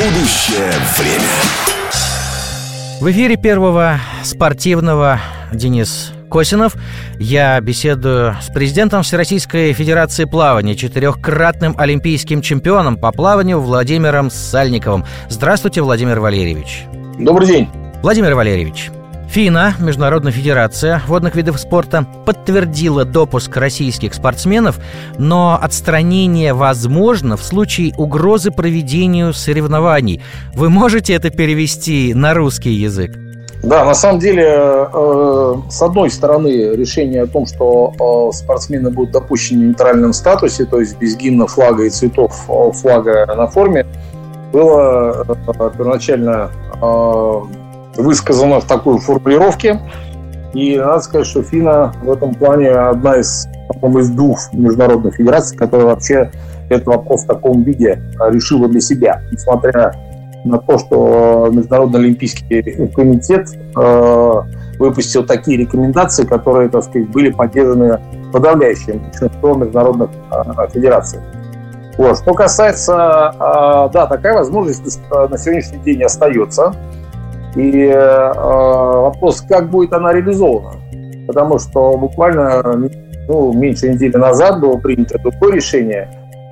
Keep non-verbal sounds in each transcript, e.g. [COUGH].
Будущее время. В эфире первого спортивного Денис Косинов. Я беседую с президентом Всероссийской Федерации плавания, четырехкратным олимпийским чемпионом по плаванию Владимиром Сальниковым. Здравствуйте, Владимир Валерьевич. Добрый день. Владимир Валерьевич, ФИНА, Международная федерация водных видов спорта, подтвердила допуск российских спортсменов, но отстранение возможно в случае угрозы проведению соревнований. Вы можете это перевести на русский язык? Да, на самом деле, э, с одной стороны, решение о том, что э, спортсмены будут допущены в нейтральном статусе, то есть без гимна, флага и цветов э, флага на форме, было первоначально высказано в такой формулировке. И надо сказать, что ФИНА в этом плане одна из, из двух международных федераций, которая вообще этот вопрос в таком виде решила для себя. Несмотря на то, что Международный олимпийский комитет э, выпустил такие рекомендации, которые, так сказать, были поддержаны подавляющим большинством международных э, федераций. Вот. Что касается, э, да, такая возможность на сегодняшний день остается. И э, вопрос, как будет она реализована. Потому что буквально ну, меньше недели назад было принято такое решение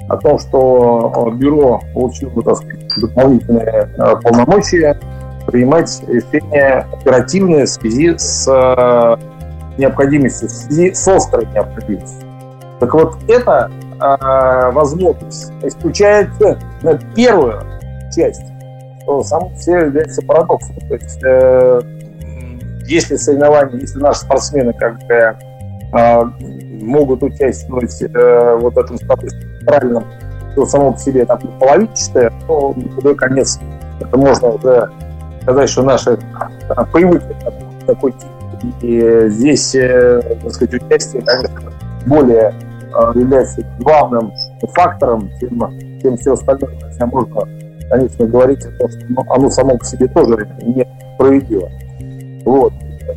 о том, что бюро получило так сказать, дополнительные э, полномочия принимать решения оперативные в связи с э, необходимостью, в связи с острой необходимостью. Так вот, эта э, возможность исключает э, первую часть что сам все является парадоксом. То есть, э, если соревнования, если наши спортсмены как бы э, могут участвовать э, вот в этом статусе правильном, то само по себе там половинчатое, то худой конец это можно уже сказать, что наши э, привыкли к такой тип. И здесь, э, так сказать, участие, конечно, более э, является главным фактором, чем, чем все остальное. Хотя можно конечно, говорить о том, что оно само по себе тоже не справедливо. Вот.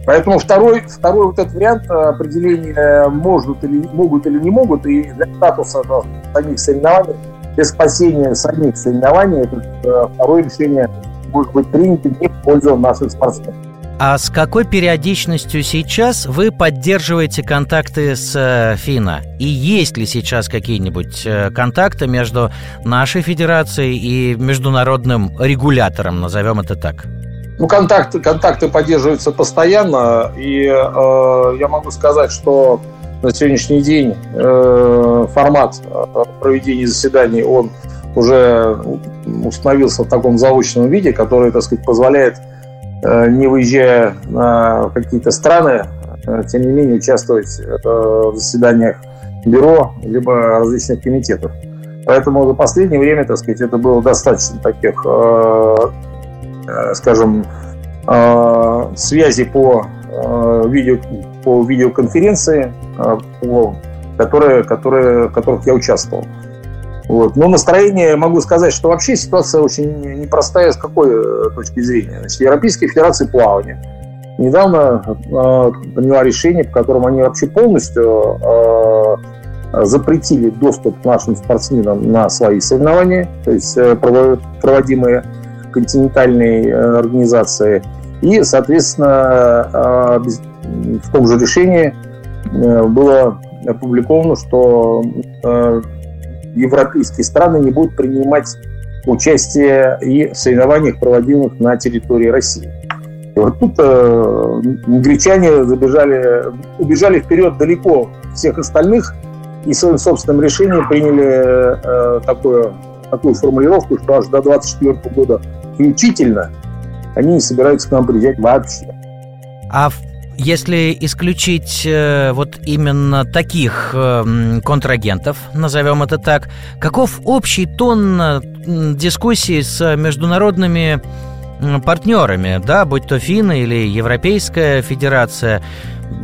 Поэтому второй, второй вот этот вариант определения могут или, могут или не могут, и для статуса да, самих соревнований, для спасения самих соревнований, это э, второе решение может быть принято не в пользу наших спортсменов. А с какой периодичностью сейчас вы поддерживаете контакты с э, ФИНА? И есть ли сейчас какие-нибудь э, контакты между нашей федерацией и международным регулятором, назовем это так? Ну, контакты, контакты поддерживаются постоянно, и э, я могу сказать, что на сегодняшний день э, формат э, проведения заседаний, он уже установился в таком заочном виде, который, так сказать, позволяет не выезжая на какие-то страны, э, тем не менее участвовать э, в заседаниях бюро либо различных комитетов. Поэтому за последнее время, так сказать, это было достаточно таких, скажем, связей по видео по видеоконференции, по, которые, которые, в которых я участвовал. Вот. Но настроение, могу сказать, что вообще ситуация очень непростая с какой э, точки зрения. Значит, Европейская Федерация плавания недавно э, приняла решение, по которому они вообще полностью э, запретили доступ к нашим спортсменам на свои соревнования, то есть э, проводимые континентальной э, организации. И, соответственно, э, в том же решении э, было опубликовано, что э, европейские страны не будут принимать участие и в соревнованиях, проводимых на территории России. И вот тут э, англичане забежали, убежали вперед далеко всех остальных и своим собственным решением приняли э, такую, такую формулировку, что аж до 2024 года включительно они не собираются к нам приезжать вообще. А в если исключить э, вот именно таких э, контрагентов, назовем это так, каков общий тон э, дискуссии с международными партнерами, да, будь то ФИНА или Европейская Федерация,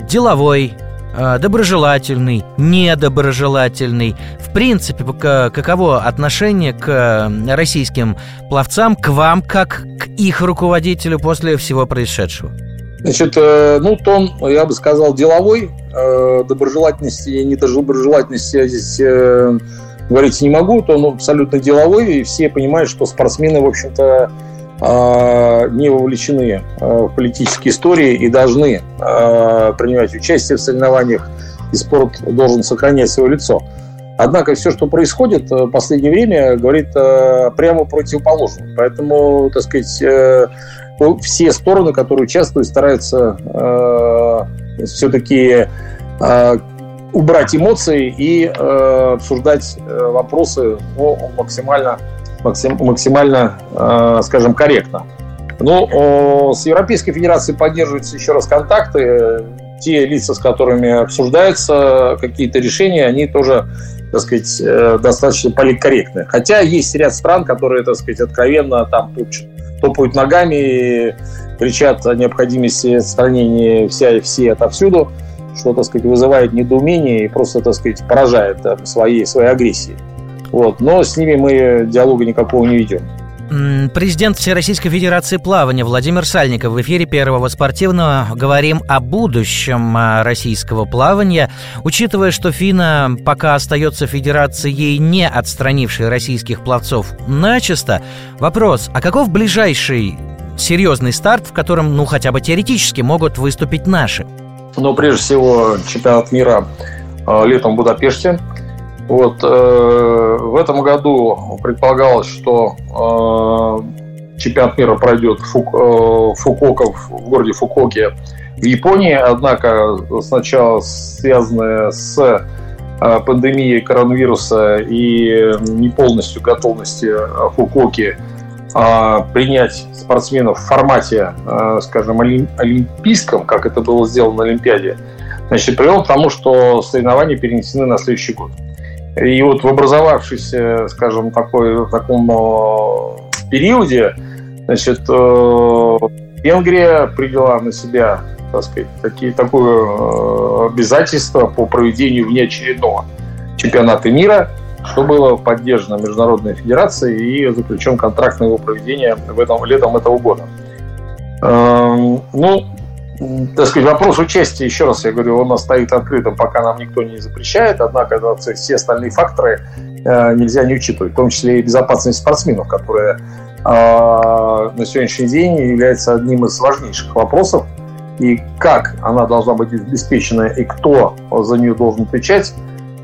деловой, э, доброжелательный, недоброжелательный. В принципе, каково отношение к российским пловцам, к вам, как к их руководителю после всего происшедшего? Значит, э, ну, тон, я бы сказал, деловой, э, доброжелательности и недоброжелательности здесь э, говорить не могу, то он абсолютно деловой, и все понимают, что спортсмены, в общем-то, не вовлечены в политические истории и должны принимать участие в соревнованиях, и спорт должен сохранять свое лицо. Однако все, что происходит в последнее время, говорит прямо противоположное. Поэтому, так сказать, э, все стороны, которые участвуют, стараются все-таки убрать эмоции и обсуждать э, вопросы ну, максимально максим, максимально, э, скажем, корректно. Ну, с Европейской Федерацией поддерживаются еще раз контакты. Те лица, с которыми обсуждаются какие-то решения, они тоже, так сказать, э, достаточно политкорректны. Хотя есть ряд стран, которые, так сказать, откровенно там топают ногами и кричат о необходимости отстранения вся и все отовсюду, что, так сказать, вызывает недоумение и просто, так сказать, поражает своей, своей агрессией. Вот. Но с ними мы диалога никакого не ведем. Президент Всероссийской Федерации плавания Владимир Сальников в эфире Первого спортивного говорим о будущем а, российского плавания. Учитывая, что ФИНА пока остается федерацией, не отстранившей российских пловцов начисто, вопрос, а каков ближайший серьезный старт, в котором, ну, хотя бы теоретически могут выступить наши? Ну, прежде всего, чемпионат мира а, летом в Будапеште – вот, э, в этом году предполагалось, что э, чемпионат мира пройдет Фук, э, Фукока, в городе Фукоке в Японии, однако сначала связанное с э, пандемией коронавируса и не полностью готовности Фукоки э, принять спортсменов в формате, э, скажем, олимпийском, как это было сделано на Олимпиаде, значит, привел к тому, что соревнования перенесены на следующий год. И вот в образовавшейся, скажем, такой, в таком э, периоде, значит, э, Венгрия приняла на себя, так сказать, такие, такое э, обязательство по проведению внеочередного чемпионата мира, что было поддержано Международной Федерацией и заключен контракт на его проведение в этом, летом этого года. Эм, ну, так сказать, вопрос участия, еще раз я говорю, он стоит открытым, пока нам никто не запрещает, однако все остальные факторы э, нельзя не учитывать, в том числе и безопасность спортсменов, которая э, на сегодняшний день является одним из важнейших вопросов, и как она должна быть обеспечена, и кто за нее должен отвечать,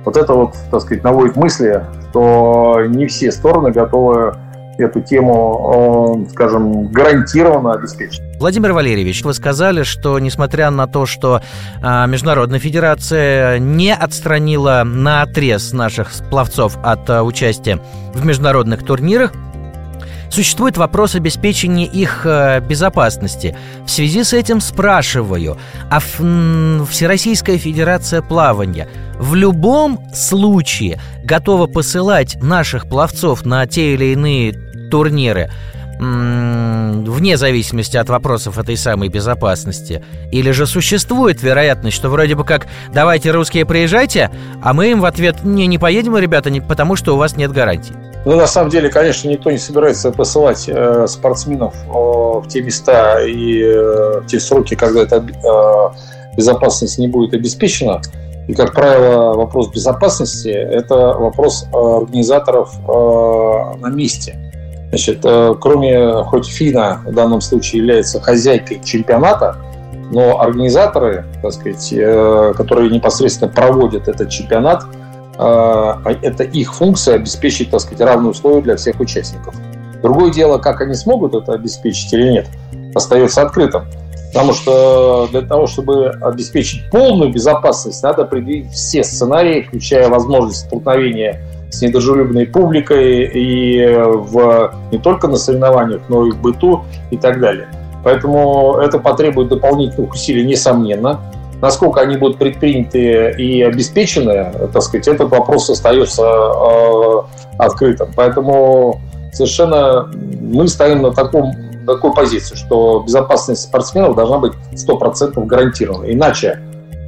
вот это вот, так сказать, наводит мысли, что не все стороны готовы эту тему, э, скажем, гарантированно обеспечить. Владимир Валерьевич, вы сказали, что несмотря на то, что э, Международная Федерация не отстранила на отрез наших пловцов от э, участия в международных турнирах, Существует вопрос обеспечения их безопасности. В связи с этим спрашиваю, а Всероссийская Федерация плавания в любом случае готова посылать наших пловцов на те или иные турниры вне зависимости от вопросов этой самой безопасности? Или же существует вероятность, что вроде бы как «давайте, русские, приезжайте», а мы им в ответ «не, не поедем, ребята, не, потому что у вас нет гарантий»? Ну, на самом деле, конечно, никто не собирается посылать э, спортсменов э, в те места и э, в те сроки, когда эта э, безопасность не будет обеспечена. И, как правило, вопрос безопасности – это вопрос э, организаторов э, на месте. Значит, э, кроме, хоть ФИНА в данном случае является хозяйкой чемпионата, но организаторы, так сказать, которые непосредственно проводят этот чемпионат, это их функция обеспечить, так сказать, равные условия для всех участников. Другое дело, как они смогут это обеспечить или нет, остается открытым. Потому что для того, чтобы обеспечить полную безопасность, надо предвидеть все сценарии, включая возможность столкновения с недружелюбной публикой и в, не только на соревнованиях, но и в быту и так далее. Поэтому это потребует дополнительных усилий, несомненно. Насколько они будут предприняты и обеспечены, так сказать, этот вопрос остается э, открытым. Поэтому совершенно мы стоим на таком такую позицию, что безопасность спортсменов должна быть 100% гарантирована. Иначе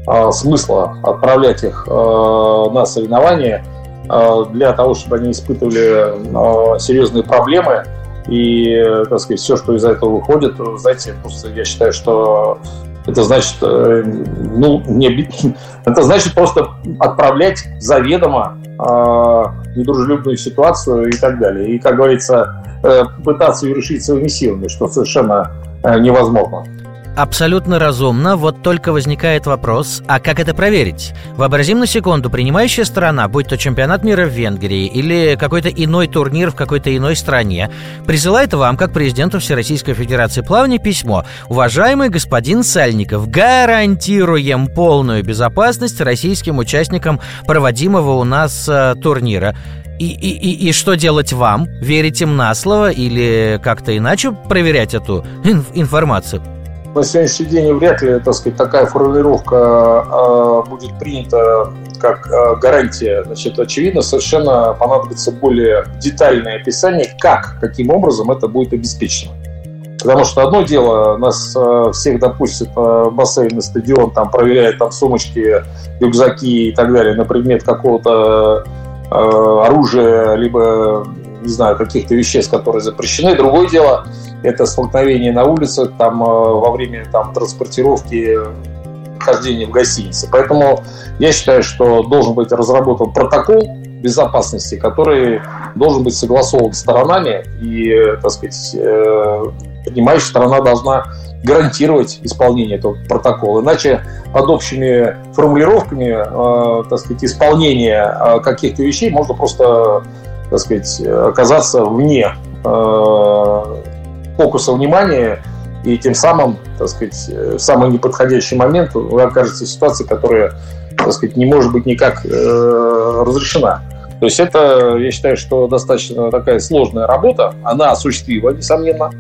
э, смысла отправлять их э, на соревнования э, для того, чтобы они испытывали э, серьезные проблемы и, так сказать, все, что из этого выходит, знаете, просто я считаю, что Это значит, э, ну, не, [LAUGHS] это значит просто отправлять заведомо э, недружелюбную ситуацию и так далее. И, как говорится, э, пытаться ее решить своими силами, что совершенно э, невозможно. Абсолютно разумно, вот только возникает вопрос, а как это проверить? Вообразим на секунду, принимающая сторона, будь то чемпионат мира в Венгрии или какой-то иной турнир в какой-то иной стране, присылает вам, как президенту Всероссийской Федерации плавания, письмо «Уважаемый господин Сальников, гарантируем полную безопасность российским участникам проводимого у нас э, турнира». И, и, и, и что делать вам? Верить им на слово или как-то иначе проверять эту инф- информацию? На сегодняшний день вряд ли, так сказать, такая формулировка э, будет принята как э, гарантия. Значит, очевидно, совершенно понадобится более детальное описание, как, каким образом это будет обеспечено. Потому что одно дело, нас э, всех допустят в бассейн на стадион, там проверяют там сумочки, рюкзаки и так далее на предмет какого-то оружия, либо, не знаю, каких-то веществ, которые запрещены. Другое дело, это столкновение на улице, там, э, во время там, транспортировки хождения в гостинице. Поэтому я считаю, что должен быть разработан протокол безопасности, который должен быть согласован сторонами, и, так сказать, э, принимающая сторона должна гарантировать исполнение этого протокола. Иначе под общими формулировками, э, так сказать, исполнения каких-то вещей можно просто, так сказать, оказаться вне фокуса внимания, и тем самым, так сказать, в самый неподходящий момент вы окажетесь в ситуации, которая, так сказать, не может быть никак э, разрешена. То есть это, я считаю, что достаточно такая сложная работа, она осуществима, несомненно.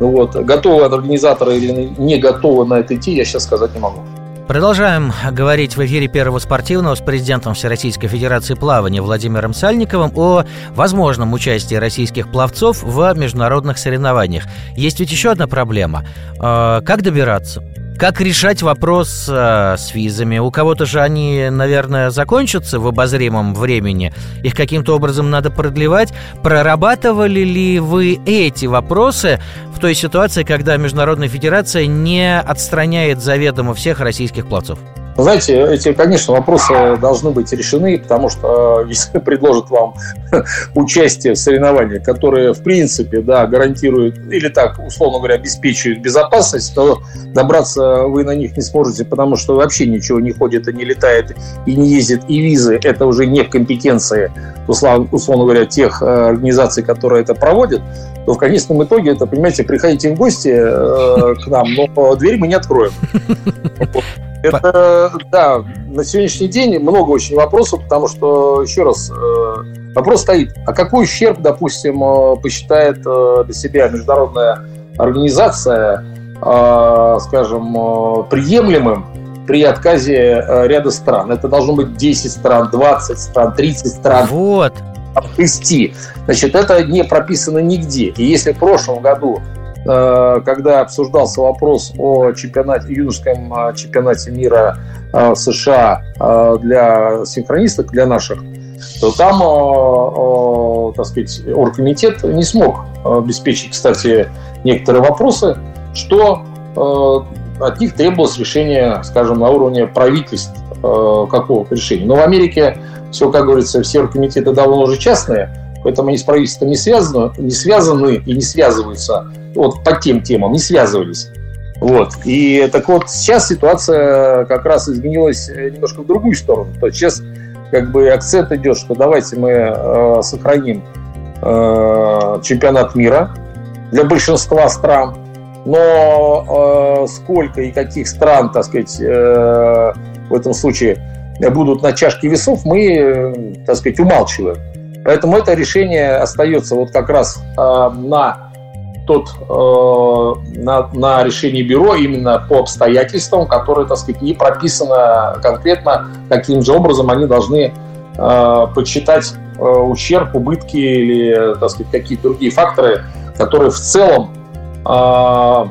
Ну вот, готовы организаторы или не готовы на это идти, я сейчас сказать не могу. Продолжаем говорить в эфире Первого спортивного с президентом Всероссийской Федерации плавания Владимиром Сальниковым о возможном участии российских пловцов в международных соревнованиях. Есть ведь еще одна проблема. Э, как добираться? Как решать вопрос э, с визами? У кого-то же они, наверное, закончатся в обозримом времени. Их каким-то образом надо продлевать. Прорабатывали ли вы эти вопросы в той ситуации, когда Международная Федерация не отстраняет заведомо всех российских пловцов? Знаете, эти, конечно, вопросы должны быть решены, потому что э, если [LAUGHS] предложат вам [LAUGHS] участие в соревнованиях, которые, в принципе, да, гарантируют или так, условно говоря, обеспечивают безопасность, то добраться вы на них не сможете, потому что вообще ничего не ходит и не летает, и не ездит, и визы – это уже не в компетенции, условно, говоря, тех э, организаций, которые это проводят, то в конечном итоге это, понимаете, приходите в гости э, к нам, но дверь мы не откроем. [LAUGHS] Это, да, на сегодняшний день много очень вопросов, потому что, еще раз, э, вопрос стоит, а какой ущерб, допустим, э, посчитает э, для себя международная организация, скажем, приемлемым при отказе ряда стран. Это должно быть 10 стран, 20 стран, 30 стран. Вот. Обвести. Значит, это не прописано нигде. И если в прошлом году когда обсуждался вопрос о чемпионате, юношеском э, чемпионате мира э, в США для синхронисток, для наших, то там, так сказать, оргкомитет не смог обеспечить, кстати, некоторые вопросы, что от них требовалось решение, скажем, на уровне правительств какого-то решения. Но в Америке все, как говорится, все оргкомитеты давно уже частные, поэтому они с правительством не связаны, не связаны и не связываются вот по тем темам, не связывались. Вот. И так вот, сейчас ситуация как раз изменилась немножко в другую сторону. То есть сейчас как бы акцент идет, что давайте мы э, сохраним э, чемпионат мира для большинства стран, но э, сколько и каких стран, так сказать, э, в этом случае будут на чашке весов, мы, э, так сказать, умалчиваем. Поэтому это решение остается вот как раз э, на тот э, на, на решении бюро именно по обстоятельствам, которые, так сказать, не прописано конкретно, каким же образом они должны э, подсчитать э, ущерб, убытки или, так сказать, какие-то другие факторы, которые в целом э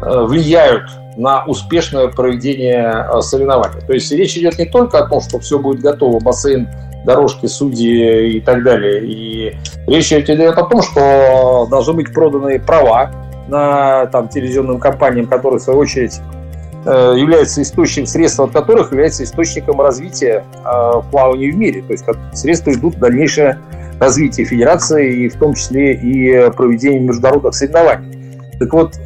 влияют на успешное проведение э, соревнований. То есть речь идет не только о том, что все будет готово, бассейн дорожки, судьи и так далее. И речь идет о том, что должны быть проданы права на там, телевизионным компаниям, которые, в свою очередь, э, является источником, средства от которых является источником развития э, плавания в мире. То есть как средства идут в дальнейшее развитие федерации и в том числе и проведение международных соревнований. Так вот,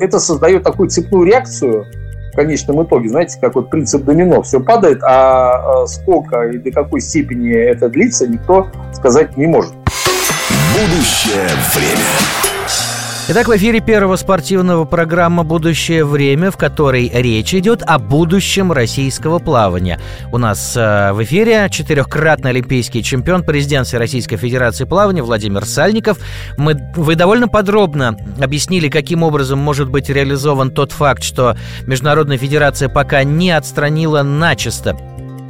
это создает такую цепную реакцию в конечном итоге, знаете, как вот принцип домино, все падает, а сколько и до какой степени это длится, никто сказать не может. Будущее время. Итак, в эфире первого спортивного программа «Будущее время», в которой речь идет о будущем российского плавания. У нас э, в эфире четырехкратный олимпийский чемпион, президент Российской Федерации плавания Владимир Сальников. Мы, вы довольно подробно объяснили, каким образом может быть реализован тот факт, что Международная Федерация пока не отстранила начисто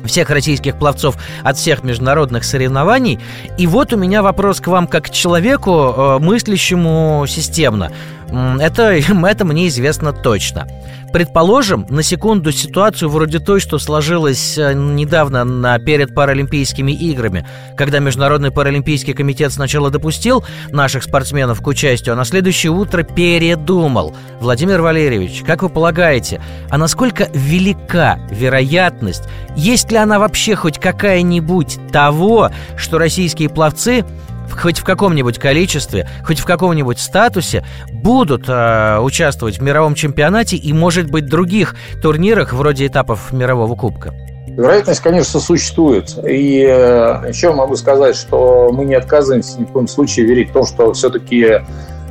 всех российских пловцов от всех международных соревнований. И вот у меня вопрос к вам как к человеку, э, мыслящему системно. Это, [LAUGHS] это мне известно точно. Предположим, на секунду ситуацию вроде той, что сложилась э, недавно на, перед Паралимпийскими играми, когда Международный Паралимпийский комитет сначала допустил наших спортсменов к участию, а на следующее утро передумал. Владимир Валерьевич, как вы полагаете, а насколько велика вероятность, есть ли она вообще хоть какая-нибудь того, что российские пловцы хоть в каком-нибудь количестве, хоть в каком-нибудь статусе будут э, участвовать в мировом чемпионате и, может быть, других турнирах вроде этапов мирового кубка? Вероятность, конечно, существует. И э, еще могу сказать, что мы не отказываемся ни в коем случае верить в то, что все-таки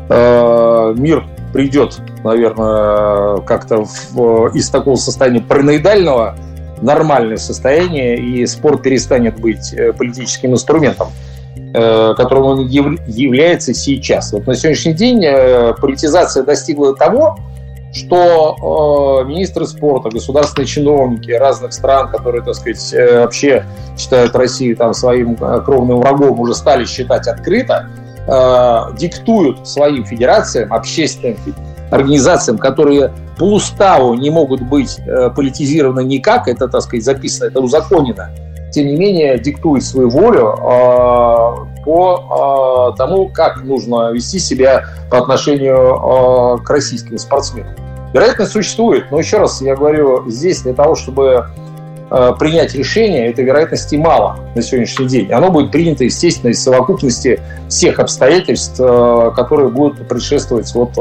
э, мир придет, наверное, как-то в, из такого состояния параноидального нормальное состояние, и спорт перестанет быть э, политическим инструментом. Э, которым он является сейчас. Вот на сегодняшний день э, политизация достигла того, что э, министры спорта, государственные чиновники разных стран, которые, так сказать, вообще считают Россию там своим кровным врагом, уже стали считать открыто, диктуют своим федерациям, общественным организациям, которые по уставу не могут быть политизированы никак, это, так сказать, записано, это узаконено, тем не менее диктует свою волю э, по э, тому, как нужно вести себя по отношению э, к российским спортсменам. Вероятность существует, но еще раз я говорю, здесь для того, чтобы принять решение, этой вероятности мало на сегодняшний день. Оно будет принято, естественно, из совокупности всех обстоятельств, которые будут предшествовать вот,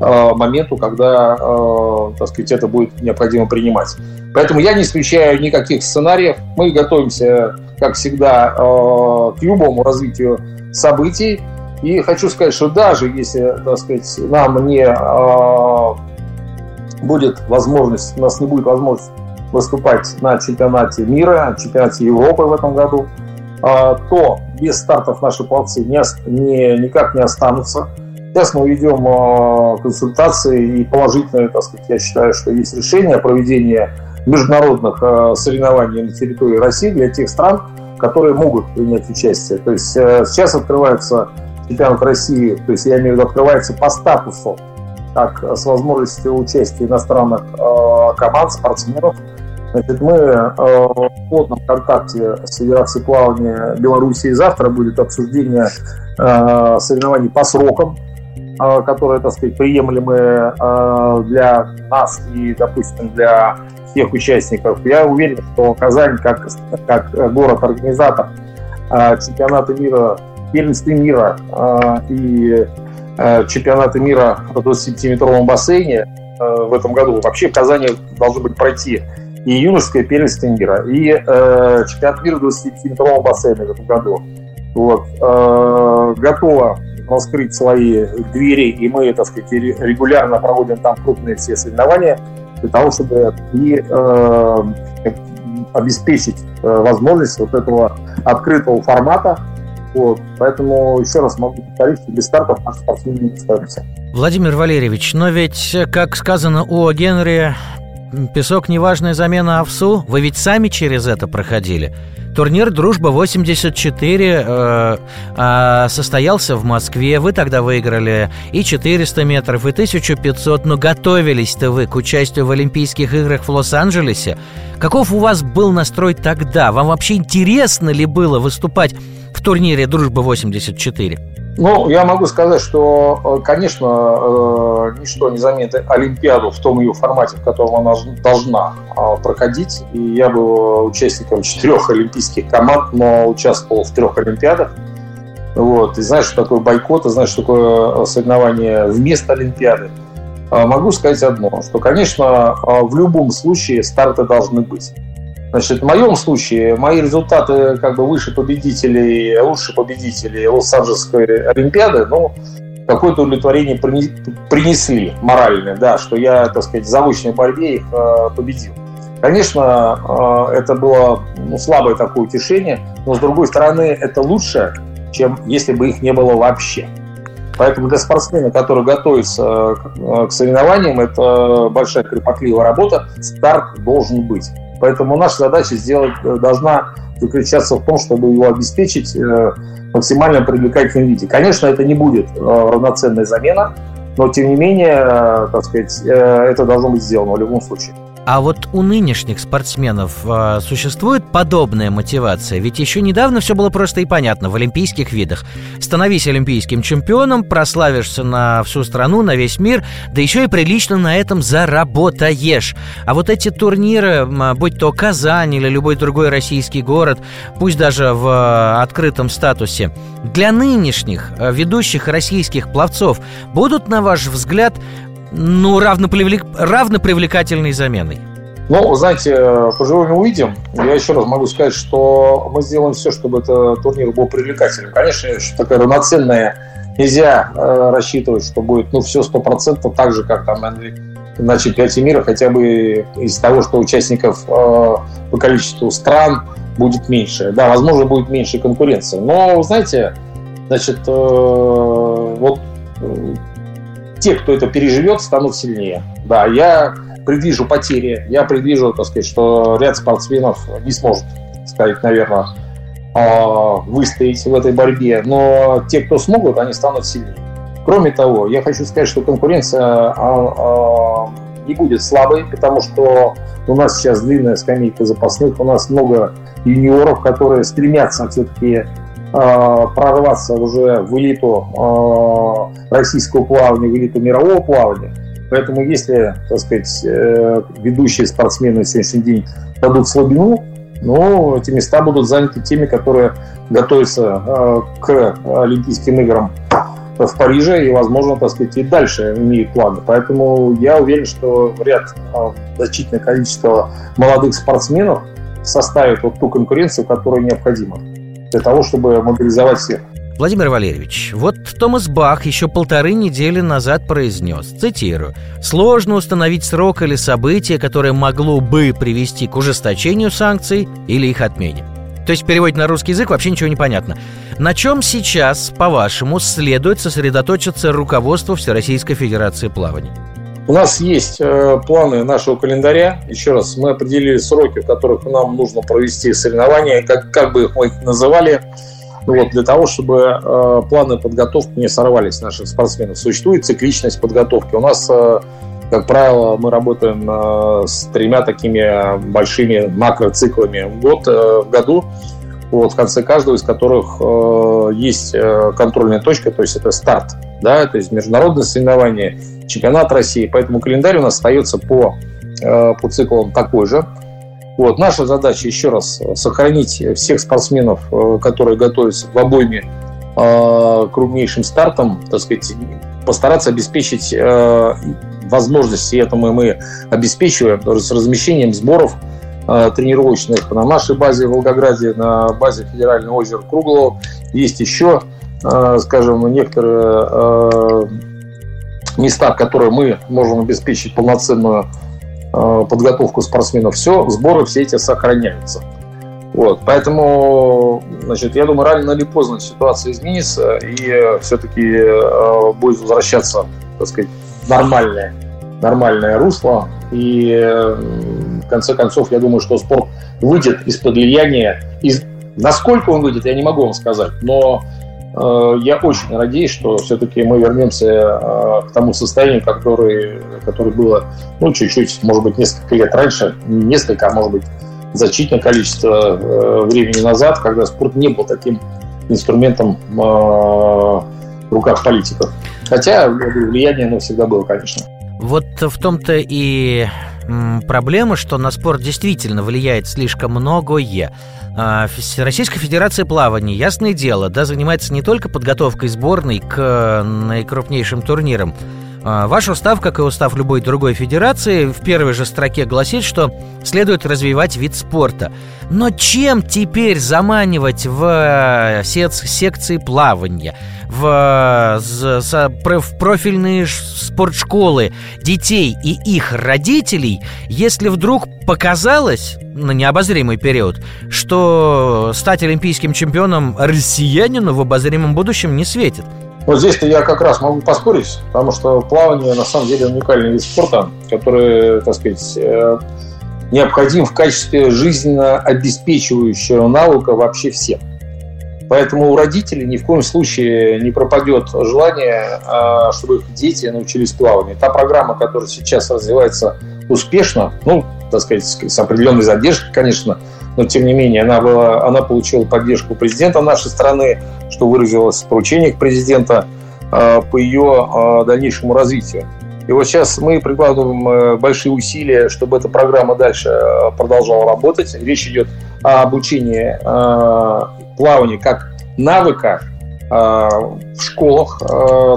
моменту, когда, э, так сказать, это будет необходимо принимать. Поэтому я не исключаю никаких сценариев. Мы готовимся, как всегда, э, к любому развитию событий. И хочу сказать, что даже если, так сказать, нам не будет возможность, у нас не будет возможность выступать на чемпионате мира, чемпионате Европы в этом году, то без стартов наши пловцы не, не, никак не останутся. Сейчас мы ведем а, консультации и положительное, так сказать, я считаю, что есть решение о проведении международных а, соревнований на территории России для тех стран, которые могут принять участие. То есть э, сейчас открывается чемпионат России, то есть я имею в виду открывается по статусу, как с возможностью участия иностранных а, команд, спортсменов. Значит, мы в плотном контакте с Федерацией плавания Беларуси. Завтра будет обсуждение соревнований по срокам которые, так сказать, приемлемые а, для нас и, допустим, для всех участников. Я уверен, что Казань, как, как город-организатор а, чемпионата мира, первенства мира и чемпионата мира по 20-метровом бассейне в этом году. Вообще в Казани должно быть пройти и юношеское первенство мира, и чемпионат мира 20-метрового бассейна в этом году. Вот. готово раскрыть свои двери, и мы, так сказать, регулярно проводим там крупные все соревнования для того, чтобы и э, обеспечить э, возможность вот этого открытого формата. Вот. Поэтому еще раз могу повторить, что без стартов наши спортсмены не остаются. Владимир Валерьевич, но ведь, как сказано у Генри, песок неважная замена овсу. Вы ведь сами через это проходили. Турнир «Дружба-84» э, э, состоялся в Москве. Вы тогда выиграли и 400 метров, и 1500. Но готовились-то вы к участию в Олимпийских играх в Лос-Анджелесе. Каков у вас был настрой тогда? Вам вообще интересно ли было выступать в турнире «Дружба-84»? Ну, я могу сказать, что, конечно, ничто не заменит Олимпиаду в том ее формате, в котором она должна проходить. И я был участником четырех олимпийских команд, но участвовал в трех Олимпиадах. Вот. И знаешь, что такое бойкот, и знаешь, что такое соревнование вместо Олимпиады. Могу сказать одно, что, конечно, в любом случае старты должны быть. Значит, в моем случае мои результаты как бы выше победителей, лучше победителей Лос-Анджелесской Олимпиады, ну, какое-то удовлетворение принесли моральное, да, что я, так сказать, в заочной борьбе их э, победил. Конечно, э, это было ну, слабое такое утешение, но с другой стороны, это лучше, чем если бы их не было вообще. Поэтому для спортсмена, который готовится э, к соревнованиям, это большая кропотливая работа, старт должен быть. Поэтому наша задача сделать э, должна заключаться в том, чтобы его обеспечить э, максимально привлекательном виде. Конечно, это не будет равноценная замена, но тем не менее, так сказать, это должно быть сделано в любом случае. А вот у нынешних спортсменов э, существует подобная мотивация? Ведь еще недавно все было просто и понятно в олимпийских видах. Становись олимпийским чемпионом, прославишься на всю страну, на весь мир, да еще и прилично на этом заработаешь. А вот эти турниры, будь то Казань или любой другой российский город, пусть даже в э, открытом статусе, для нынешних э, ведущих российских пловцов будут, на ваш взгляд, ну, равнопривлек... равнопривлекательной заменой? Ну, знаете, поживем и увидим. Я еще раз могу сказать, что мы сделаем все, чтобы этот турнир был привлекательным. Конечно, такая равноценная нельзя э, рассчитывать, что будет ну, все сто процентов так же, как там на чемпионате мира, хотя бы из того, что участников э, по количеству стран будет меньше. Да, возможно, будет меньше конкуренции. Но, знаете, значит, э, вот э, те, кто это переживет, станут сильнее. Да, я предвижу потери, я предвижу, так сказать, что ряд спортсменов не сможет, сказать, наверное, а, выстоять в этой борьбе, но те, кто смогут, они станут сильнее. Кроме того, я хочу сказать, что конкуренция а, а, не будет слабой, потому что у нас сейчас длинная скамейка запасных, у нас много юниоров, которые стремятся все-таки прорваться уже в элиту э, российского плавания, в элиту мирового плавания. Поэтому если, так сказать, э, ведущие спортсмены на сегодняшний день дадут слабину, ну, эти места будут заняты теми, которые готовятся к Олимпийским играм в Париже и, возможно, так сказать, и дальше имеют планы. Поэтому я уверен, что ряд значительное количество молодых спортсменов составит вот ту конкуренцию, которая необходима для того, чтобы мобилизовать всех. Владимир Валерьевич, вот Томас Бах еще полторы недели назад произнес, цитирую, «Сложно установить срок или событие, которое могло бы привести к ужесточению санкций или их отмене». То есть переводить на русский язык вообще ничего не понятно. На чем сейчас, по-вашему, следует сосредоточиться руководство Всероссийской Федерации плавания? У нас есть э, планы нашего календаря. Еще раз, мы определили сроки, в которых нам нужно провести соревнования, как, как бы их мы их называли, вот, для того, чтобы э, планы подготовки не сорвались наших спортсменов. Существует цикличность подготовки. У нас, э, как правило, мы работаем э, с тремя такими большими макроциклами год э, в году вот, в конце каждого из которых э, есть э, контрольная точка, то есть это старт, да, то есть международное соревнование, чемпионат России, поэтому календарь у нас остается по, э, по циклам такой же. Вот, наша задача, еще раз, сохранить всех спортсменов, э, которые готовятся в обойме э, крупнейшим стартом, так сказать, постараться обеспечить э, возможности, этому мы обеспечиваем с размещением сборов Э, тренировочных на нашей базе в Волгограде, на базе Федерального озера Круглого. Есть еще, э, скажем, некоторые э, места, которые мы можем обеспечить полноценную подготовку спортсменов. Все, сборы все эти сохраняются. Вот, поэтому, значит, я думаю, рано или поздно ситуация изменится, и все-таки будет возвращаться, так сказать, нормальное, нормальное русло. И в конце концов, я думаю, что спорт выйдет из-под влияния. Из... Насколько он выйдет, я не могу вам сказать. Но э, я очень надеюсь, что все-таки мы вернемся э, к тому состоянию, которое, которое было ну, чуть-чуть, может быть, несколько лет раньше. Не несколько, а может быть, значительное количество э, времени назад, когда спорт не был таким инструментом э, в руках политиков. Хотя влияние оно всегда было, конечно. Вот в том-то и проблема, что на спорт действительно влияет слишком многое. А, Российская Федерация плавания, ясное дело, да, занимается не только подготовкой сборной к наикрупнейшим турнирам, Ваш устав, как и устав любой другой федерации, в первой же строке гласит, что следует развивать вид спорта. Но чем теперь заманивать в секции плавания, в, в профильные спортшколы детей и их родителей, если вдруг показалось на необозримый период, что стать олимпийским чемпионом россиянину в обозримом будущем не светит? Вот здесь-то я как раз могу поспорить, потому что плавание на самом деле уникальный вид спорта, который, так сказать, э, необходим в качестве жизненно обеспечивающего навыка вообще всем. Поэтому у родителей ни в коем случае не пропадет желание, а, чтобы их дети научились плаванию. Та программа, которая сейчас развивается успешно, ну, так сказать, с определенной задержкой, конечно, но тем не менее она, была, она получила поддержку президента нашей страны, что выразилось в поручениях президента э, по ее э, дальнейшему развитию. И вот сейчас мы прикладываем э, большие усилия, чтобы эта программа дальше продолжала работать. Речь идет о обучении плаванию как навыка в школах,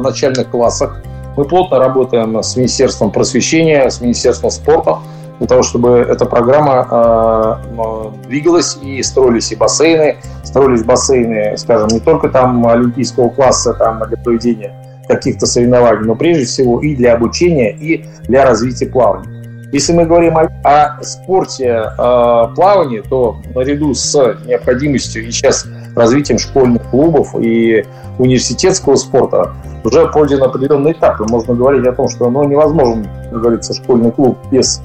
начальных классах. Мы плотно работаем с Министерством просвещения, с Министерством спорта, для того, чтобы эта программа э, двигалась и строились и бассейны, строились бассейны, скажем, не только там олимпийского класса там, для проведения каких-то соревнований, но прежде всего и для обучения, и для развития плавания. Если мы говорим о, о спорте э, плавания, то наряду с необходимостью и сейчас развитием школьных клубов и университетского спорта уже пройден определенный этап. И можно говорить о том, что ну, невозможен, как говорится, школьный клуб без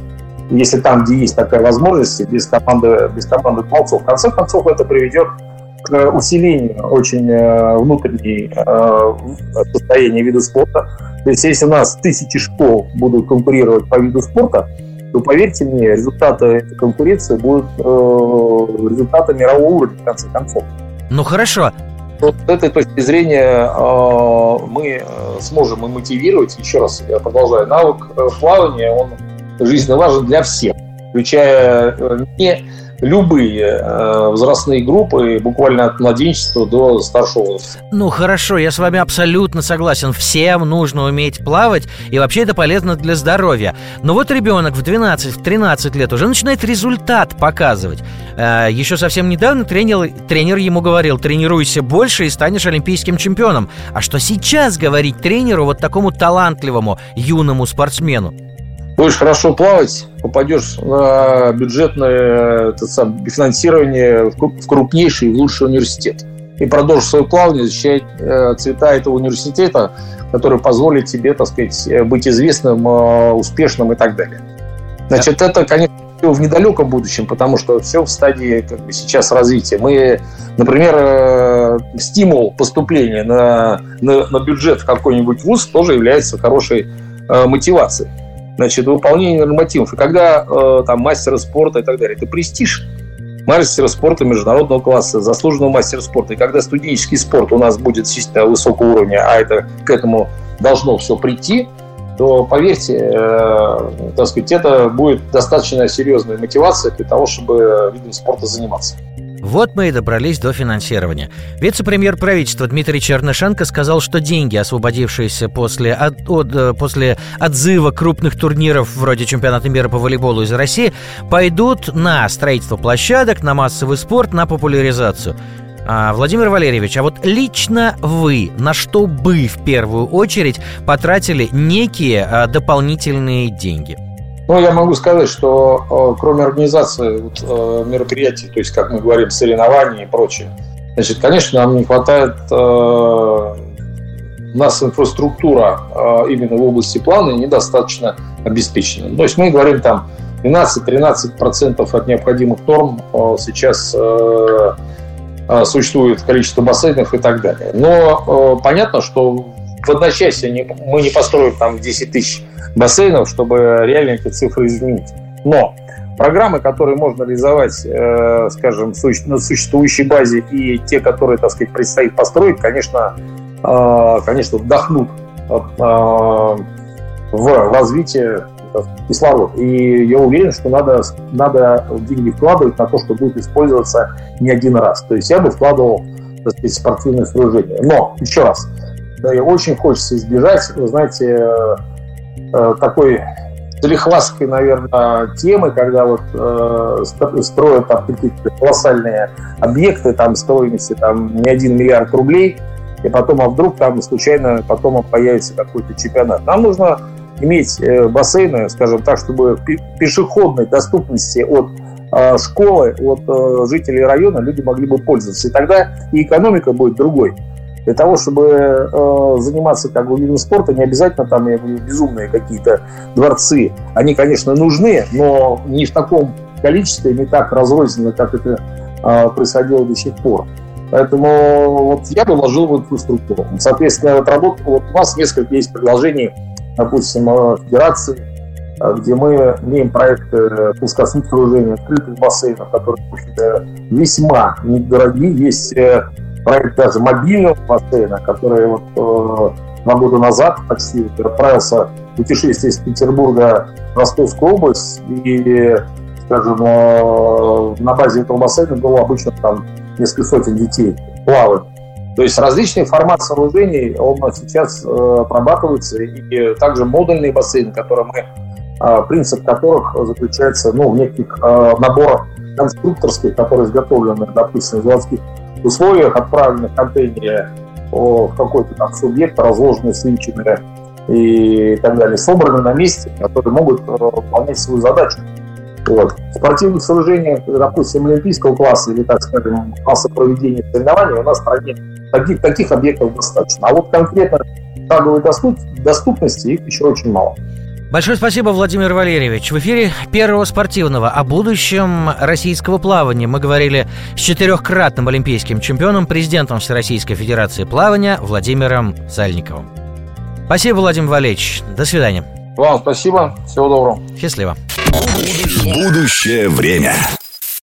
если там, где есть такая возможность, без команды, без команды молодцов. В конце концов, это приведет к усилению очень э, внутренней э, состояния вида спорта. То есть, если у нас тысячи школ будут конкурировать по виду спорта, то, поверьте мне, результаты этой конкуренции будут э, результаты мирового уровня, в конце концов. Ну, хорошо. Вот с этой точки зрения мы сможем и мотивировать, еще раз я продолжаю, навык плавания, он жизненно важен для всех, включая э, не любые э, возрастные группы, буквально от младенчества до старшего возраста. Ну хорошо, я с вами абсолютно согласен. Всем нужно уметь плавать, и вообще это полезно для здоровья. Но вот ребенок в 12-13 лет уже начинает результат показывать. Э, еще совсем недавно тренер, тренер ему говорил, тренируйся больше и станешь олимпийским чемпионом. А что сейчас говорить тренеру, вот такому талантливому юному спортсмену? Будешь хорошо плавать, попадешь на бюджетное это сам, финансирование в крупнейший, в лучший университет. И продолжишь свое плавание, защищать э, цвета этого университета, который позволит тебе, так сказать, э, быть известным, э, успешным и так далее. Значит, это, конечно, все в недалеком будущем, потому что все в стадии как бы, сейчас развития. Мы, например, стимул поступления на, на, на бюджет в какой-нибудь вуз тоже является хорошей мотивацией значит, выполнение нормативов. И когда э, там мастера спорта и так далее, это престиж мастера спорта международного класса, заслуженного мастера спорта. И когда студенческий спорт у нас будет действительно высокого уровня, а это к этому должно все прийти, то поверьте, э, так сказать, это будет достаточно серьезная мотивация для того, чтобы видом спорта заниматься. Вот мы и добрались до финансирования. Вице-премьер правительства Дмитрий Чернышенко сказал, что деньги, освободившиеся после, от, от, э, после отзыва крупных турниров вроде чемпионата мира по волейболу из России, пойдут на строительство площадок, на массовый спорт, на популяризацию. А, Владимир Валерьевич, а вот лично вы на что бы в первую очередь потратили некие а, дополнительные деньги? Ну, я могу сказать, что э, кроме организации вот, э, мероприятий, то есть, как мы говорим, соревнований и прочее, значит, конечно, нам не хватает э, у нас инфраструктура именно в области плана недостаточно обеспечена. То есть мы говорим там 12-13% от необходимых норм сейчас существует количество бассейнов и так далее. Но понятно, что в одночасье не, мы не построим там 10 тысяч бассейнов, чтобы реально эти цифры изменить. Но программы, которые можно реализовать, э, скажем, на существующей базе и те, которые, так сказать, предстоит построить, конечно, э, конечно, вдохнут в развитие кислород. И я уверен, что надо, надо деньги вкладывать на то, что будет использоваться не один раз. То есть я бы вкладывал так сказать, спортивное сооружение. Но, еще раз, да, и очень хочется избежать, вы знаете, э, такой залихвастской, наверное, темы, когда вот э, строят там какие-то колоссальные объекты там стоимостью там не один миллиард рублей, и потом, а вдруг там случайно потом появится какой-то чемпионат. Нам нужно иметь э, бассейны, скажем так, чтобы пешеходной доступности от э, школы, от э, жителей района люди могли бы пользоваться. И тогда и экономика будет другой. Для того, чтобы э, заниматься как бы видом спорта, не обязательно там я говорю, безумные какие-то дворцы. Они, конечно, нужны, но не в таком количестве, не так разрозненно, как это э, происходило до сих пор. Поэтому вот я бы вложил в инфраструктуру. Соответственно, вот работа, вот у нас несколько есть предложений допустим, федерации, э, где мы имеем проекты плоскостных сооружений, открытых бассейнов, которые весьма недорогие. Есть э, проект даже мобильного бассейна, который вот э, два года назад почти отправился путешествие из Петербурга в Ростовскую область, и, скажем, на базе этого бассейна было обычно там несколько сотен детей плавать. То есть различные форматы сооружений, он сейчас э, прорабатывается, и также модульные бассейны, которые мы, э, принцип которых заключается ну, в неких э, наборах конструкторских, которые изготовлены, допустим, в заводских условиях, отправлены в контейнере в какой-то там субъект, разложенные, свинченные и так далее, собраны на месте, которые могут э, выполнять свою задачу. Вот. Спортивных сооружений, допустим, олимпийского класса или, так скажем, класса проведения соревнований у нас в стране таких, таких объектов достаточно. А вот конкретно шаговой доступности их еще очень мало. Большое спасибо, Владимир Валерьевич. В эфире первого спортивного о будущем российского плавания мы говорили с четырехкратным олимпийским чемпионом, президентом Всероссийской Федерации плавания Владимиром Сальниковым. Спасибо, Владимир Валерьевич. До свидания. Вам спасибо. Всего доброго. Счастливо. Будущее время.